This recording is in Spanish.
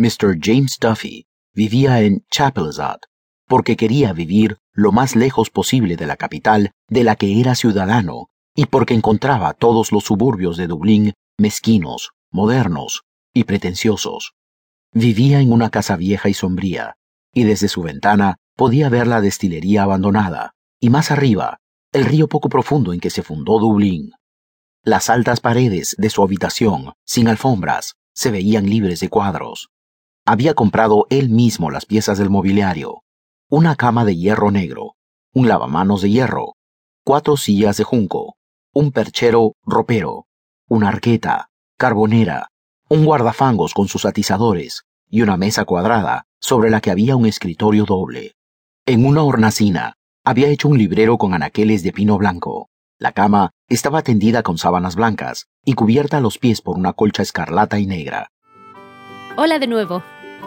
Mr. James Duffy vivía en Chapelizod porque quería vivir lo más lejos posible de la capital de la que era ciudadano y porque encontraba todos los suburbios de Dublín mezquinos, modernos y pretenciosos. Vivía en una casa vieja y sombría, y desde su ventana podía ver la destilería abandonada, y más arriba, el río poco profundo en que se fundó Dublín. Las altas paredes de su habitación, sin alfombras, se veían libres de cuadros. Había comprado él mismo las piezas del mobiliario, una cama de hierro negro, un lavamanos de hierro, cuatro sillas de junco, un perchero ropero, una arqueta, carbonera, un guardafangos con sus atizadores y una mesa cuadrada sobre la que había un escritorio doble. En una hornacina había hecho un librero con anaqueles de pino blanco. La cama estaba tendida con sábanas blancas y cubierta a los pies por una colcha escarlata y negra. Hola de nuevo.